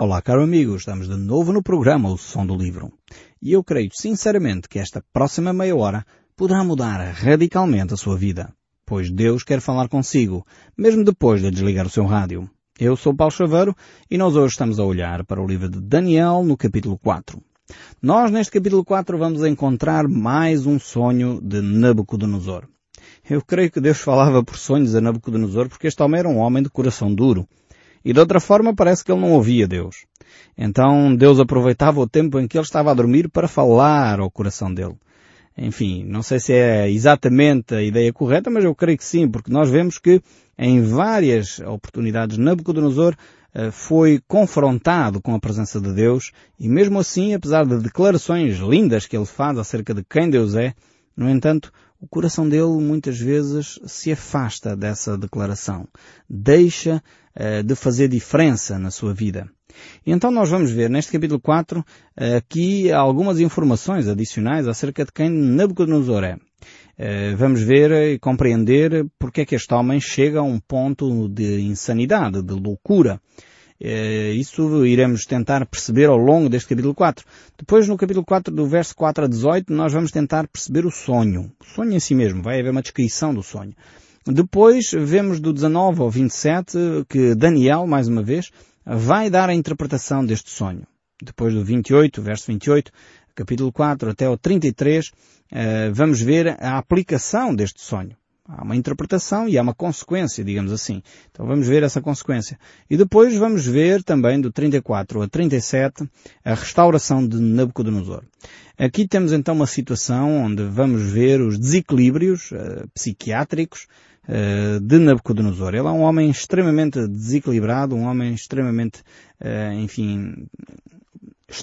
Olá, caro amigo, estamos de novo no programa O Som do Livro. E eu creio sinceramente que esta próxima meia hora poderá mudar radicalmente a sua vida, pois Deus quer falar consigo, mesmo depois de desligar o seu rádio. Eu sou Paulo Chaveiro e nós hoje estamos a olhar para o livro de Daniel no capítulo 4. Nós neste capítulo 4 vamos encontrar mais um sonho de Nabucodonosor. Eu creio que Deus falava por sonhos a Nabucodonosor porque este homem era um homem de coração duro. E de outra forma parece que ele não ouvia Deus. Então Deus aproveitava o tempo em que ele estava a dormir para falar ao coração dele. Enfim, não sei se é exatamente a ideia correta, mas eu creio que sim, porque nós vemos que em várias oportunidades Nabucodonosor eh, foi confrontado com a presença de Deus e mesmo assim, apesar de declarações lindas que ele faz acerca de quem Deus é, no entanto, o coração dele muitas vezes se afasta dessa declaração. Deixa uh, de fazer diferença na sua vida. Então nós vamos ver neste capítulo 4 uh, aqui algumas informações adicionais acerca de quem Nabucodonosor é. Uh, vamos ver e compreender porque é que este homem chega a um ponto de insanidade, de loucura. Eh, isso iremos tentar perceber ao longo deste capítulo 4. Depois, no capítulo 4, do verso 4 a 18, nós vamos tentar perceber o sonho. O sonho em si mesmo. Vai haver uma descrição do sonho. Depois, vemos do 19 ao 27 que Daniel, mais uma vez, vai dar a interpretação deste sonho. Depois do 28, verso 28, capítulo 4 até o 33, eh, vamos ver a aplicação deste sonho. Há uma interpretação e há uma consequência, digamos assim. Então vamos ver essa consequência. E depois vamos ver também do 34 a 37 a restauração de Nabucodonosor. Aqui temos então uma situação onde vamos ver os desequilíbrios uh, psiquiátricos uh, de Nabucodonosor. Ele é um homem extremamente desequilibrado, um homem extremamente, uh, enfim,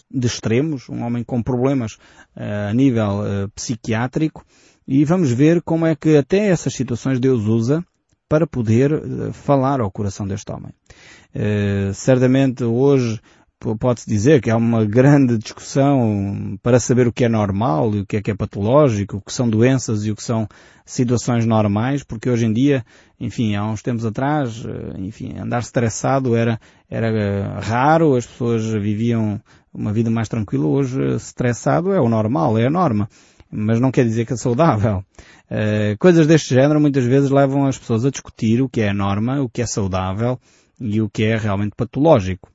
de extremos, um homem com problemas a nível psiquiátrico e vamos ver como é que até essas situações Deus usa para poder eh, falar ao coração deste homem. Certamente hoje pode-se dizer que há uma grande discussão para saber o que é normal e o que é que é patológico, o que são doenças e o que são situações normais, porque hoje em dia, enfim, há uns tempos atrás, eh, enfim, andar estressado era, era raro, as pessoas viviam uma vida mais tranquila, hoje estressado é o normal, é a norma mas não quer dizer que é saudável. Uh, coisas deste género muitas vezes levam as pessoas a discutir o que é norma, o que é saudável e o que é realmente patológico.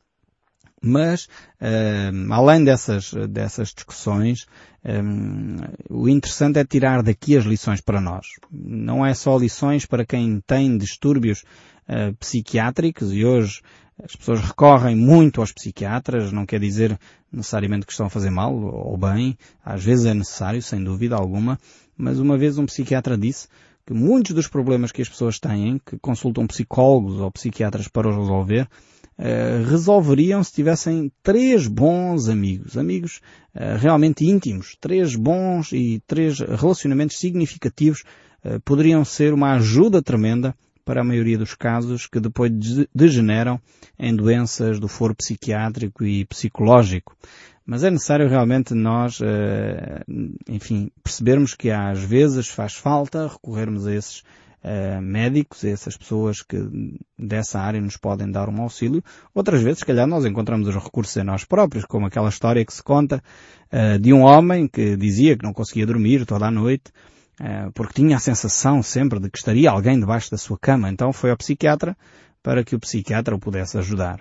Mas, uh, além dessas, dessas discussões, um, eh, o interessante é tirar daqui as lições para nós. Não é só lições para quem tem distúrbios uh, psiquiátricos e hoje as pessoas recorrem muito aos psiquiatras, não quer dizer necessariamente que estão a fazer mal ou bem, às vezes é necessário, sem dúvida alguma, mas uma vez um psiquiatra disse que muitos dos problemas que as pessoas têm, que consultam psicólogos ou psiquiatras para os resolver, eh, resolveriam se tivessem três bons amigos, amigos eh, realmente íntimos, três bons e três relacionamentos significativos eh, poderiam ser uma ajuda tremenda para a maioria dos casos que depois degeneram em doenças do foro psiquiátrico e psicológico. Mas é necessário realmente nós, enfim, percebermos que às vezes faz falta recorrermos a esses eh, médicos, essas pessoas que dessa área nos podem dar um auxílio. Outras vezes, se calhar, nós encontramos os recursos em nós próprios, como aquela história que se conta eh, de um homem que dizia que não conseguia dormir toda a noite eh, porque tinha a sensação sempre de que estaria alguém debaixo da sua cama. Então foi ao psiquiatra para que o psiquiatra o pudesse ajudar.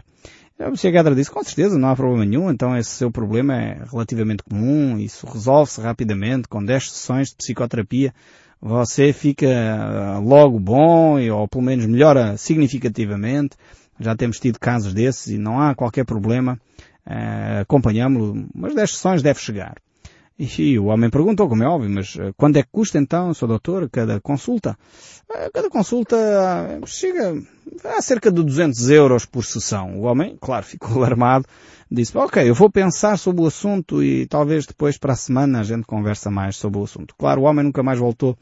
O psiquiatra disse, com certeza, não há problema nenhum, então esse seu problema é relativamente comum, isso resolve-se rapidamente, com 10 sessões de psicoterapia, você fica eh, logo bom, ou pelo menos melhora significativamente. Já temos tido casos desses e não há qualquer problema, uh, acompanhamos-lo, mas 10 sessões deve chegar. E o homem perguntou, como é óbvio, mas eh, quando é que custa então, Sr. Doutor, cada consulta? Eh, cada consulta eh, chega a cerca de 200 euros por sessão. O homem, claro, ficou alarmado, disse, ok, eu vou pensar sobre o assunto e talvez depois para a semana a gente conversa mais sobre o assunto. Claro, o homem nunca mais voltou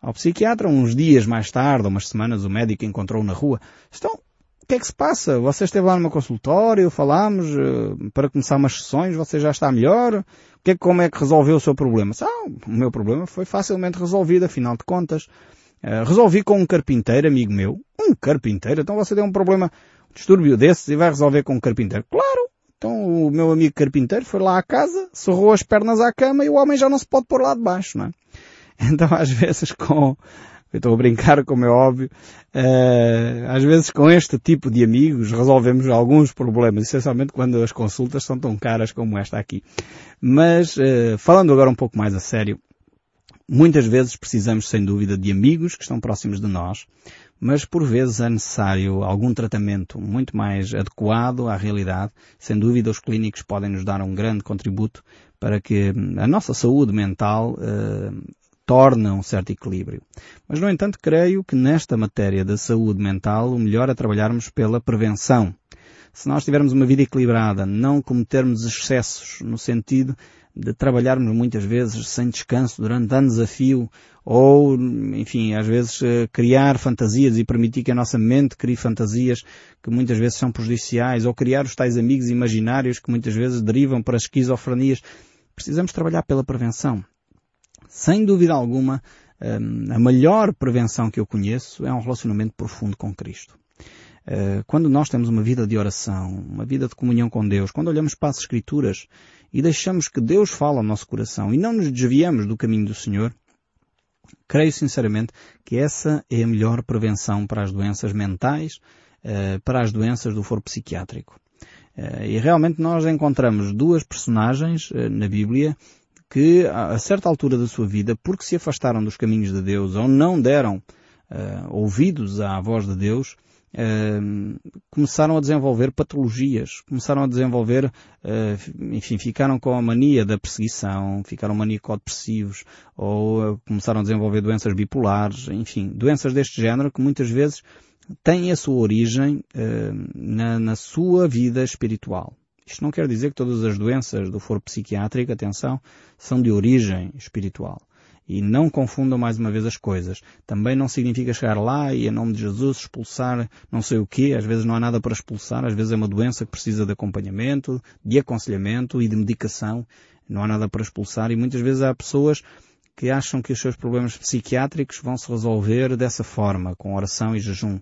ao psiquiatra. Uns dias mais tarde, umas semanas, o médico encontrou na rua. Estão, o que é que se passa? Você esteve lá no meu consultório, falámos, para começar umas sessões, você já está melhor? que, como é que resolveu o seu problema? Ah, o meu problema foi facilmente resolvido, afinal de contas. Uh, resolvi com um carpinteiro, amigo meu. Um carpinteiro? Então você tem um problema, um distúrbio desses e vai resolver com um carpinteiro? Claro! Então o meu amigo carpinteiro foi lá à casa, sorrou as pernas à cama e o homem já não se pode pôr lá de baixo, não é? Então às vezes com, eu estou a brincar, como é óbvio, uh, às vezes com este tipo de amigos resolvemos alguns problemas, essencialmente quando as consultas são tão caras como esta aqui. Mas, uh, falando agora um pouco mais a sério, muitas vezes precisamos sem dúvida de amigos que estão próximos de nós, mas por vezes é necessário algum tratamento muito mais adequado à realidade. Sem dúvida os clínicos podem nos dar um grande contributo para que a nossa saúde mental uh, torne um certo equilíbrio. Mas, no entanto, creio que nesta matéria da saúde mental o melhor é trabalharmos pela prevenção. Se nós tivermos uma vida equilibrada, não cometermos excessos no sentido de trabalharmos muitas vezes sem descanso durante anos a fio, ou, enfim, às vezes eh, criar fantasias e permitir que a nossa mente crie fantasias que muitas vezes são prejudiciais, ou criar os tais amigos imaginários que muitas vezes derivam para esquizofrenias. Precisamos trabalhar pela prevenção. Sem dúvida alguma, hum, a melhor prevenção que eu conheço é um relacionamento profundo com Cristo. Eh, quando nós temos uma vida de oração, uma vida de comunhão com Deus, quando olhamos para as Escrituras e deixamos que Deus fale ao nosso coração e não nos desviamos do caminho do Senhor, creio sinceramente que essa é a melhor prevenção para as doenças mentais, eh, para as doenças do foro psiquiátrico. Eh, e realmente nós encontramos duas personagens na Bíblia que, a certa altura da sua vida, porque se afastaram dos caminhos de Deus ou não deram ouvidos à voz de Deus, Uh, começaram a desenvolver patologias, começaram a desenvolver, uh, enfim, ficaram com a mania da perseguição, ficaram maníaco-depressivos, ou uh, começaram a desenvolver doenças bipolares, enfim, doenças deste género que muitas vezes têm a sua origem na, na sua vida espiritual. Isto não quer dizer que todas as doenças do foro psiquiátrico, atenção, são de origem espiritual. E não confundam mais uma vez as coisas. Também não significa chegar lá e, em nome de Jesus, expulsar não sei o quê. Às vezes não há nada para expulsar. Às vezes é uma doença que precisa de acompanhamento, de aconselhamento e de medicação. Não há nada para expulsar. E muitas vezes há pessoas que acham que os seus problemas psiquiátricos vão se resolver dessa forma, com oração e jejum.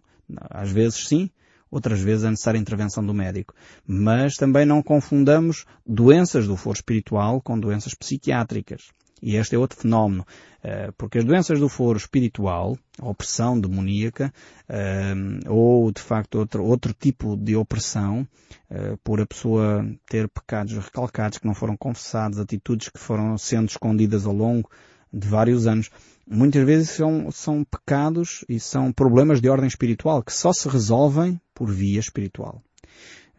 Às vezes sim, outras vezes é necessária a intervenção do médico. Mas também não confundamos doenças do foro espiritual com doenças psiquiátricas. E este é outro fenómeno, eh, porque as doenças do foro espiritual, a opressão demoníaca, eh, ou de facto outro, outro tipo de opressão, eh, por a pessoa ter pecados recalcados que não foram confessados, atitudes que foram sendo escondidas ao longo de vários anos, muitas vezes são, são pecados e são problemas de ordem espiritual que só se resolvem por via espiritual.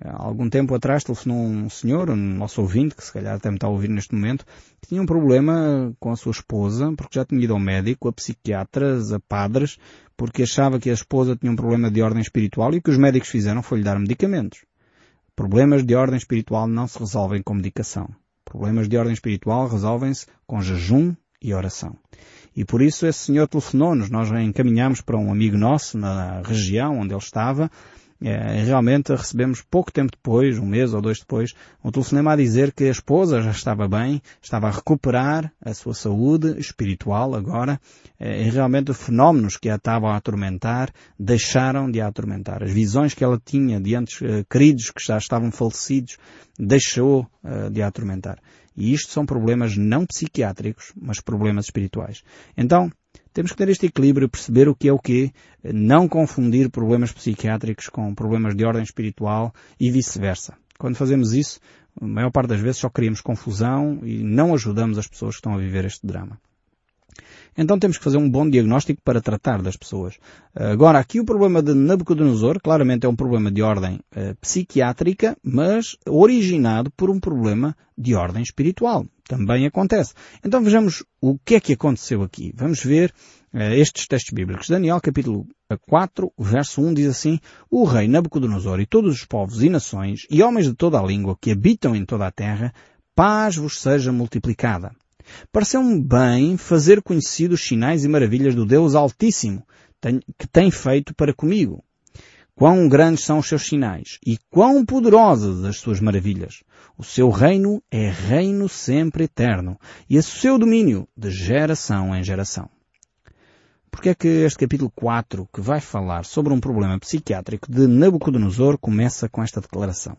Há algum tempo atrás telefonou um senhor, um nosso ouvinte, que se calhar até me está a ouvir neste momento, que tinha um problema com a sua esposa, porque já tinha ido ao médico, a psiquiatras, a padres, porque achava que a esposa tinha um problema de ordem espiritual e o que os médicos fizeram foi lhe dar medicamentos. Problemas de ordem espiritual não se resolvem com medicação. Problemas de ordem espiritual resolvem-se com jejum e oração. E por isso esse senhor telefonou-nos. Nós encaminhámos para um amigo nosso na região onde ele estava é, realmente recebemos pouco tempo depois, um mês ou dois depois, um telefonema a dizer que a esposa já estava bem, estava a recuperar a sua saúde espiritual agora, é, e realmente os fenómenos que a estavam a atormentar deixaram de a atormentar. As visões que ela tinha de antes uh, queridos que já estavam falecidos deixou uh, de a atormentar. E isto são problemas não psiquiátricos, mas problemas espirituais. Então, temos que ter este equilíbrio, perceber o que é o que, não confundir problemas psiquiátricos com problemas de ordem espiritual e vice-versa. Quando fazemos isso, a maior parte das vezes só criamos confusão e não ajudamos as pessoas que estão a viver este drama. Então temos que fazer um bom diagnóstico para tratar das pessoas. Agora, aqui o problema de Nabucodonosor, claramente é um problema de ordem uh, psiquiátrica, mas originado por um problema de ordem espiritual. Também acontece. Então vejamos o que é que aconteceu aqui. Vamos ver uh, estes textos bíblicos. Daniel capítulo 4, verso 1 diz assim, O rei Nabucodonosor e todos os povos e nações e homens de toda a língua que habitam em toda a terra, paz vos seja multiplicada. Pareceu-me bem fazer conhecidos os sinais e maravilhas do Deus Altíssimo, que tem feito para comigo. Quão grandes são os seus sinais e quão poderosas as suas maravilhas. O seu reino é reino sempre eterno e o seu domínio de geração em geração. Porque é que este capítulo 4, que vai falar sobre um problema psiquiátrico de Nabucodonosor, começa com esta declaração?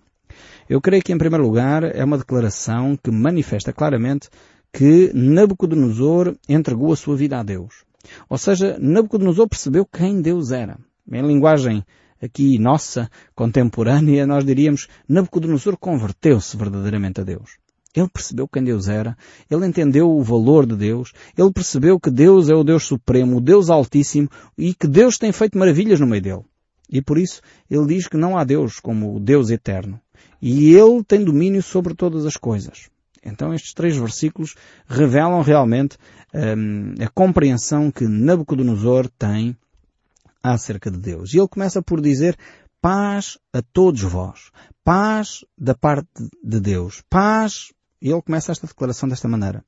Eu creio que, em primeiro lugar, é uma declaração que manifesta claramente que Nabucodonosor entregou a sua vida a Deus. Ou seja, Nabucodonosor percebeu quem Deus era. Em linguagem aqui nossa, contemporânea, nós diríamos Nabucodonosor converteu-se verdadeiramente a Deus. Ele percebeu quem Deus era, ele entendeu o valor de Deus, ele percebeu que Deus é o Deus Supremo, o Deus Altíssimo e que Deus tem feito maravilhas no meio dele. E por isso ele diz que não há Deus como o Deus eterno. E ele tem domínio sobre todas as coisas. Então estes três versículos revelam realmente hum, a compreensão que Nabucodonosor tem acerca de Deus. E ele começa por dizer paz a todos vós. Paz da parte de Deus. Paz. E ele começa esta declaração desta maneira.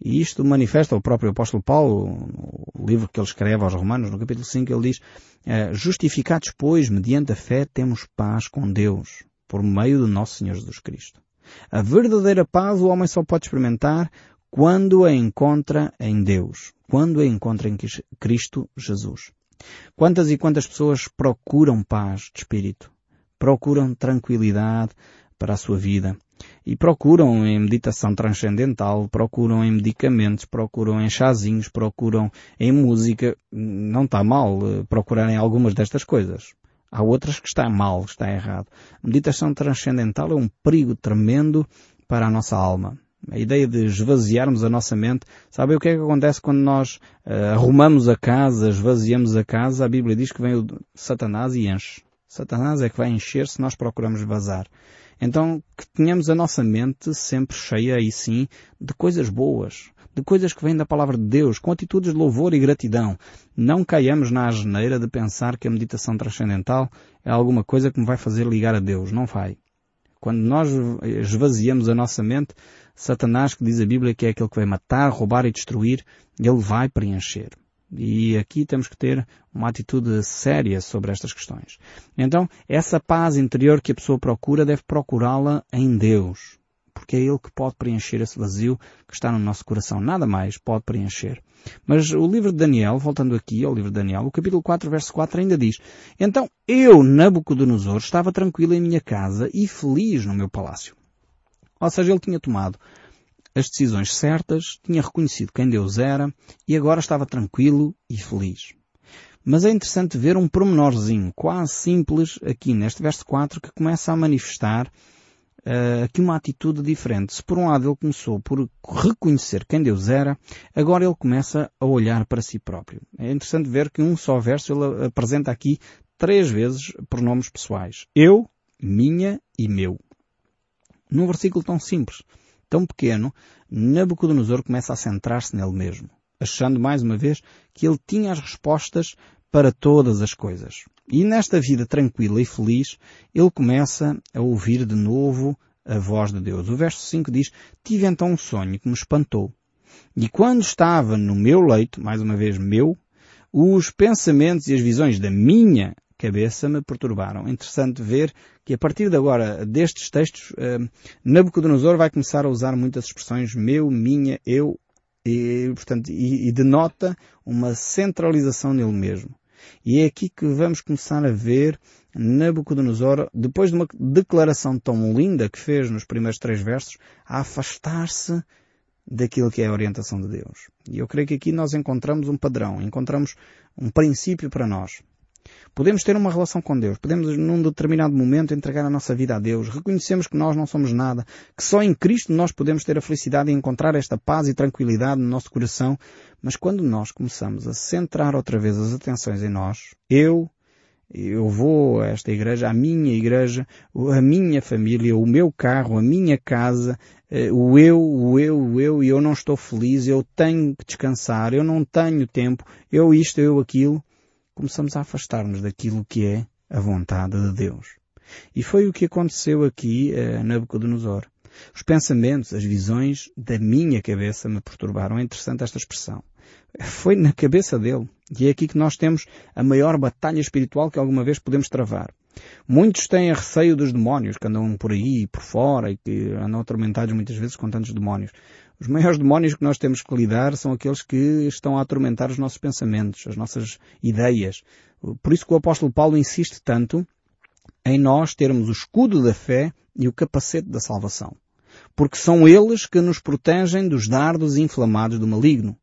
E isto manifesta o próprio apóstolo Paulo, no livro que ele escreve aos Romanos, no capítulo 5, ele diz, eh, justificados, pois, mediante a fé, temos paz com Deus, por meio do nosso Senhor Jesus Cristo. A verdadeira paz o homem só pode experimentar quando a encontra em Deus, quando a encontra em Cristo Jesus. Quantas e quantas pessoas procuram paz de espírito, procuram tranquilidade para a sua vida e procuram em meditação transcendental, procuram em medicamentos, procuram em chazinhos, procuram em música. Não está mal eh, procurarem algumas destas coisas. Há outras que está mal, está errado. A meditação transcendental é um perigo tremendo para a nossa alma. A ideia de esvaziarmos a nossa mente. Sabe o que é que acontece quando nós uh, arrumamos a casa, esvaziamos a casa? A Bíblia diz que vem o Satanás e enche. Satanás é que vai encher se nós procuramos vazar. Então, que tenhamos a nossa mente sempre cheia, aí sim, de coisas boas, de coisas que vêm da palavra de Deus, com atitudes de louvor e gratidão. Não caiamos na asneira de pensar que a meditação transcendental é alguma coisa que me vai fazer ligar a Deus. Não vai. Quando nós esvaziamos a nossa mente, Satanás, que diz a Bíblia que é aquele que vai matar, roubar e destruir, ele vai preencher. E aqui temos que ter uma atitude séria sobre estas questões. Então, essa paz interior que a pessoa procura deve procurá-la em Deus porque é Ele que pode preencher esse vazio que está no nosso coração. Nada mais pode preencher. Mas o livro de Daniel, voltando aqui ao livro de Daniel, o capítulo 4, verso 4 ainda diz, Então eu, Nabucodonosor, estava tranquilo em minha casa e feliz no meu palácio. Ou seja, ele tinha tomado as decisões certas, tinha reconhecido quem Deus era e agora estava tranquilo e feliz. Mas é interessante ver um pormenorzinho quase simples aqui neste verso 4 que começa a manifestar uh, aqui uma atitude diferente. Se por um lado ele começou por reconhecer quem Deus era, agora ele começa a olhar para si próprio. É interessante ver que um só verso ele apresenta aqui três vezes pronomes pessoais. Eu, minha e meu. Num versículo tão simples, tão pequeno, Nabucodonosor começa a centrar-se nele mesmo, achando mais uma vez que ele tinha as respostas para todas as coisas. E nesta vida tranquila e feliz, ele começa a ouvir de novo a voz de Deus. O verso 5 diz, tive então um sonho que me espantou. E quando estava no meu leito, mais uma vez meu, os pensamentos e as visões da minha cabeça me perturbaram. Interessante ver que a partir de agora, destes textos, eh, Nabucodonosor vai começar a usar muitas expressões meu, minha, eu, e, portanto, e, e denota uma centralização nele mesmo. E é aqui que vamos começar a ver Nabucodonosor, depois de uma declaração tão linda que fez nos primeiros três versos, a afastar-se daquilo que é a orientação de Deus. E eu creio que aqui nós encontramos um padrão, encontramos um princípio para nós. Podemos ter uma relação com Deus, podemos num determinado momento entregar a nossa vida a Deus, reconhecemos que nós não somos nada, que só em Cristo nós podemos ter a felicidade de encontrar esta paz e tranquilidade no nosso coração, mas quando nós começamos a centrar outra vez as atenções em nós, eu, eu vou a esta igreja, a minha igreja, a minha família, o meu carro, a minha casa, eh, o eu, o eu, o eu, e eu não estou feliz, eu tenho que descansar, eu não tenho tempo, eu isto, eu aquilo começamos a afastar-nos daquilo que é a vontade de Deus. E foi o que aconteceu aqui a Nabucodonosor. Os pensamentos, as visões da minha cabeça me perturbaram. É interessante esta expressão. Foi na cabeça dele. E é aqui que nós temos a maior batalha espiritual que alguma vez podemos travar. Muitos têm receio dos demónios que andam por aí, por fora e que andam atormentados muitas vezes com tantos demónios. Os maiores demónios que nós temos que lidar são aqueles que estão a atormentar os nossos pensamentos, as nossas ideias. Por isso que o apóstolo Paulo insiste tanto em nós termos o escudo da fé e o capacete da salvação. Porque são eles que nos protegem dos dardos inflamados do maligno.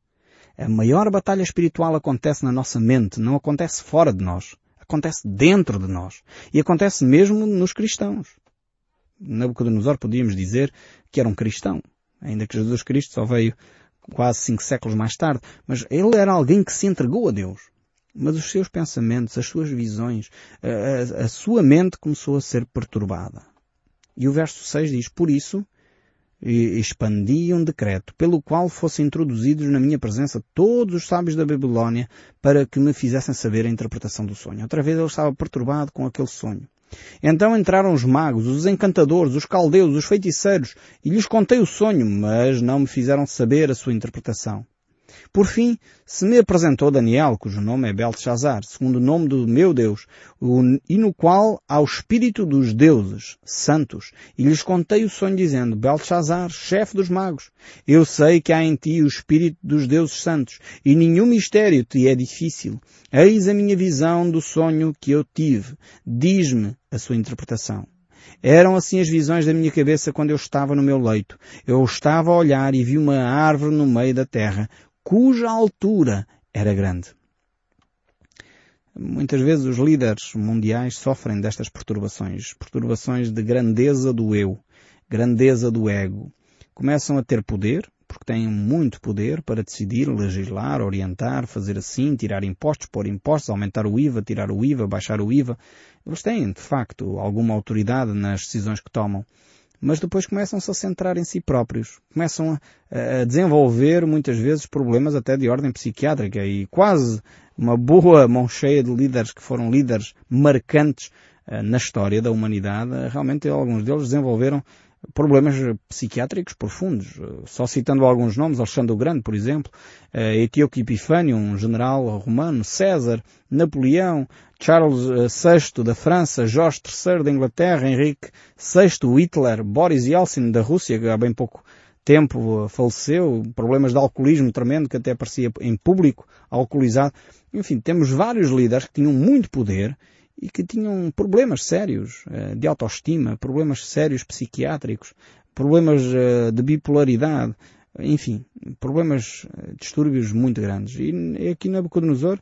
A maior batalha espiritual acontece na nossa mente, não acontece fora de nós. Acontece dentro de nós. E acontece mesmo nos cristãos. Nabucodonosor podíamos dizer que era um cristão. Ainda que Jesus Cristo só veio quase cinco séculos mais tarde. Mas ele era alguém que se entregou a Deus. Mas os seus pensamentos, as suas visões, a, a, a sua mente começou a ser perturbada. E o verso 6 diz, por isso, expandi um decreto pelo qual fossem introduzidos na minha presença todos os sábios da Babilónia para que me fizessem saber a interpretação do sonho. Outra vez ele estava perturbado com aquele sonho. Então entraram os magos, os encantadores, os caldeus, os feiticeiros, e lhes contei o sonho, mas não me fizeram saber a sua interpretação. Por fim, se me apresentou Daniel, cujo nome é Belteshazzar, segundo o nome do meu Deus, e no qual há o espírito dos deuses santos, e lhes contei o sonho dizendo, Belteshazzar, chefe dos magos, eu sei que há em ti o espírito dos deuses santos, e nenhum mistério te é difícil. Eis a minha visão do sonho que eu tive. Diz-me a sua interpretação. Eram assim as visões da minha cabeça quando eu estava no meu leito. Eu estava a olhar e vi uma árvore no meio da terra, cuja altura era grande. Muitas vezes os líderes mundiais sofrem destas perturbações, perturbações de grandeza do eu, grandeza do ego. Começam a ter poder, porque têm muito poder para decidir, legislar, orientar, fazer assim, tirar impostos, pôr impostos, aumentar o IVA, tirar o IVA, baixar o IVA. Eles têm, de facto, alguma autoridade nas decisões que tomam mas depois começam-se a centrar em si próprios. Começam a, a, desenvolver muitas vezes problemas até de ordem psiquiátrica e quase uma boa mão cheia de líderes que foram líderes marcantes uh, na história da humanidade, realmente alguns deles desenvolveram problemas psiquiátricos profundos. Só citando alguns nomes, Alexandre o Grande, por exemplo, eh, Etíoco Epifânio, um general romano, César, Napoleão, Charles VI eh, da França, Jorge III da Inglaterra, Henrique VI, Hitler, Boris Yeltsin da Rússia, que há bem pouco tempo faleceu, problemas de alcoolismo tremendo, que até aparecia em público, alcoolizado. Enfim, temos vários líderes que tinham muito poder e que tinham problemas sérios eh, de autoestima, problemas sérios psiquiátricos, problemas eh, de bipolaridade, enfim, problemas, eh, distúrbios muito grandes. E aqui na Nabucodonosor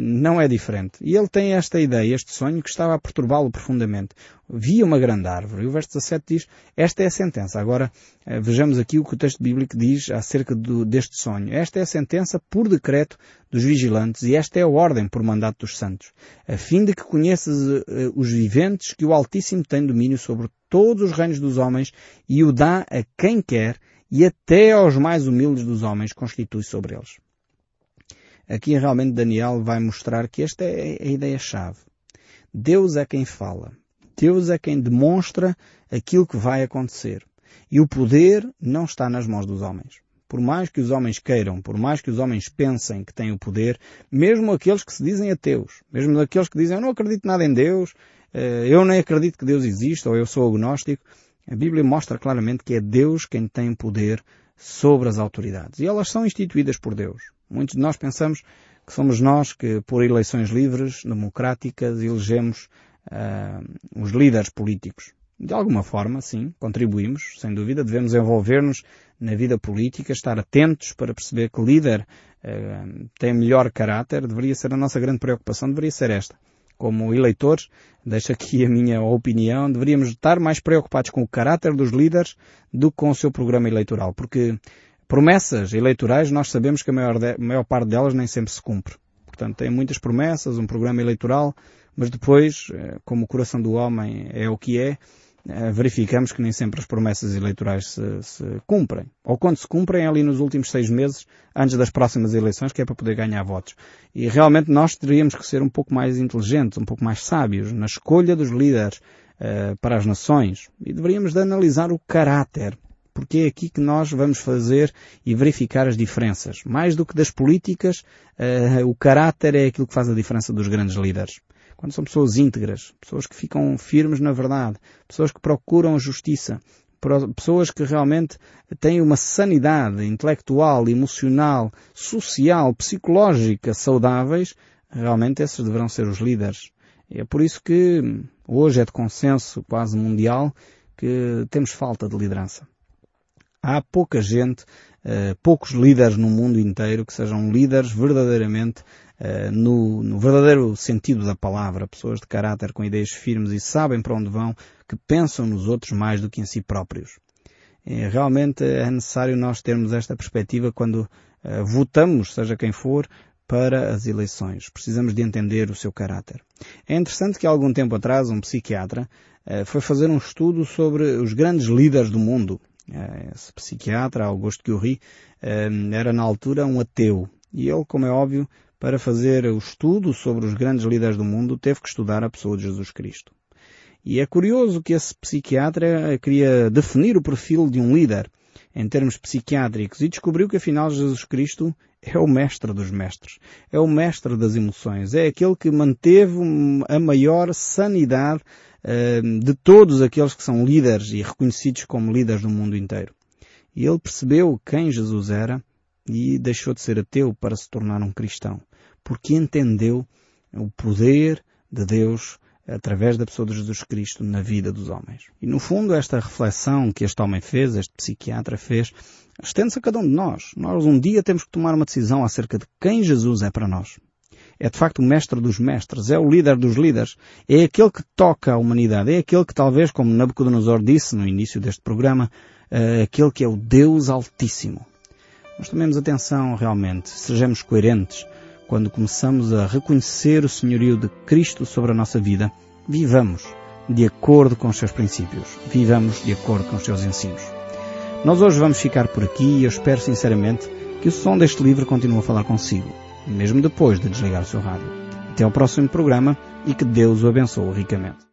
não é diferente. E ele tem esta ideia, este sonho, que estava a perturbá-lo profundamente. Via uma grande árvore. E o verso 17 diz, esta é a sentença. Agora, eh, vejamos aqui o que o texto bíblico diz acerca do, deste sonho. Esta é a sentença por decreto dos vigilantes e esta é a ordem por mandato dos santos, a fim de que conheças eh, os viventes que o Altíssimo tem domínio sobre todos os reinos dos homens e o dá a quem quer e até aos mais humildes dos homens constitui sobre eles. Aqui realmente Daniel vai mostrar que esta é a ideia-chave. Deus é quem fala. Deus é quem demonstra aquilo que vai acontecer. E o poder não está nas mãos dos homens. Por mais que os homens queiram, por mais que os homens pensem que têm o poder, mesmo aqueles que se dizem ateus, mesmo aqueles que dizem eu não acredito nada em Deus, eh, eu nem acredito que Deus existe, ou eu sou agnóstico, a Bíblia mostra claramente que é Deus quem tem poder sobre as autoridades. E elas são instituídas por Deus. Muitos de nós pensamos que somos nós que, por eleições livres, democráticas, elegemos uh, os líderes políticos. De alguma forma, sim, contribuímos, sem dúvida, devemos envolver-nos na vida política, estar atentos para perceber que líder uh, tem melhor caráter, deveria ser a nossa grande preocupação, deveria ser esta. Como eleitores, deixo aqui a minha opinião, deveríamos estar mais preocupados com o caráter dos líderes do que com o seu programa eleitoral, porque promessas eleitorais, nós sabemos que a maior, de, a maior parte delas nem sempre se cumpre. Portanto, tem muitas promessas, um programa eleitoral, mas depois, eh, como o coração do homem é o que é, eh, verificamos que nem sempre as promessas eleitorais se, se, cumprem. Ou quando se cumprem, é ali nos últimos seis meses, antes das próximas eleições, que é para poder ganhar votos. E realmente nós teríamos que ser um pouco mais inteligentes, um pouco mais sábios na escolha dos líderes uh, para as nações. E deveríamos de analisar o caráter porque é aqui que nós vamos fazer e verificar as diferenças. Mais do que das políticas, uh, o caráter é aquilo que faz a diferença dos grandes líderes. Quando são pessoas íntegras, pessoas que ficam firmes na verdade, pessoas que procuram a justiça, pessoas que realmente têm uma sanidade intelectual, emocional, social, psicológica saudáveis, realmente esses deverão ser os líderes. É por isso que hoje é de consenso quase mundial que temos falta de liderança. Há pouca gente, uh, poucos líderes no mundo inteiro que sejam líderes verdadeiramente uh, no, no, verdadeiro sentido da palavra, pessoas de caráter com ideias firmes e sabem para onde vão, que pensam nos outros mais do que em si próprios. É, realmente é necessário nós termos esta perspectiva quando uh, votamos, seja quem for, para as eleições. Precisamos de entender o seu caráter. É interessante que há algum tempo atrás um psiquiatra foi fazer um estudo sobre os grandes líderes do mundo. Uh, esse psiquiatra, Augusto Guerri, era na altura um ateu. E ele, como é óbvio, para fazer o estudo sobre os grandes líderes do mundo, teve que estudar a pessoa de Jesus Cristo. E é curioso que esse psiquiatra queria definir o perfil de um líder em termos psiquiátricos e descobriu que afinal Jesus Cristo é o mestre dos mestres, é o mestre das emoções, é aquele que manteve a maior sanidade de todos aqueles que são líderes e reconhecidos como líderes do mundo inteiro. E ele percebeu quem Jesus era e deixou de ser ateu para se tornar um cristão, porque entendeu o poder de Deus através da pessoa de Jesus Cristo na vida dos homens. E no fundo esta reflexão que este homem fez, este psiquiatra fez, estende-se a cada um de nós. Nós um dia temos que tomar uma decisão acerca de quem Jesus é para nós. É de facto o mestre dos mestres, é o líder dos líderes, é aquele que toca a humanidade, é aquele que talvez, como Nabucodonosor disse no início deste programa, é aquele que é o Deus Altíssimo. Nós tomemos atenção realmente, sejamos coerentes, quando começamos a reconhecer o senhorio de Cristo sobre a nossa vida, vivamos de acordo com os seus princípios, vivamos de acordo com os seus ensinos. Nós hoje vamos ficar por aqui e eu espero sinceramente que o som deste livro continue a falar consigo, mesmo depois de desligar o seu rádio. Até ao próximo programa e que Deus o abençoe ricamente.